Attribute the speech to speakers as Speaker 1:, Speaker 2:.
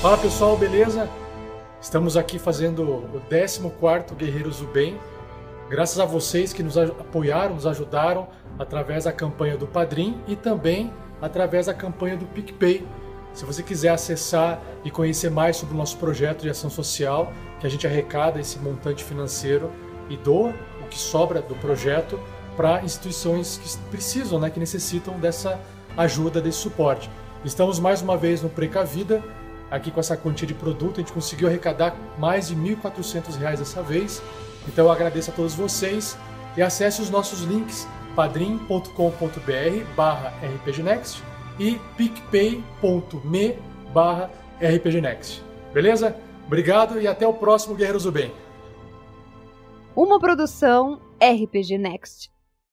Speaker 1: Fala pessoal, beleza? Estamos aqui fazendo o 14 Guerreiros do Bem. Graças a vocês que nos apoiaram, nos ajudaram através da campanha do Padrim e também através da campanha do PicPay. Se você quiser acessar e conhecer mais sobre o nosso projeto de ação social, que a gente arrecada esse montante financeiro e doa o que sobra do projeto para instituições que precisam, né, que necessitam dessa ajuda, desse suporte. Estamos mais uma vez no Precavida, aqui com essa quantia de produto, a gente conseguiu arrecadar mais de R$ 1.400 dessa vez. Então eu agradeço a todos vocês e acesse os nossos links padrim.com.br barra rpgnext e picpay.me barra rpgnext. Beleza? Obrigado e até o próximo Guerreiros do Bem.
Speaker 2: Uma produção RPG Next.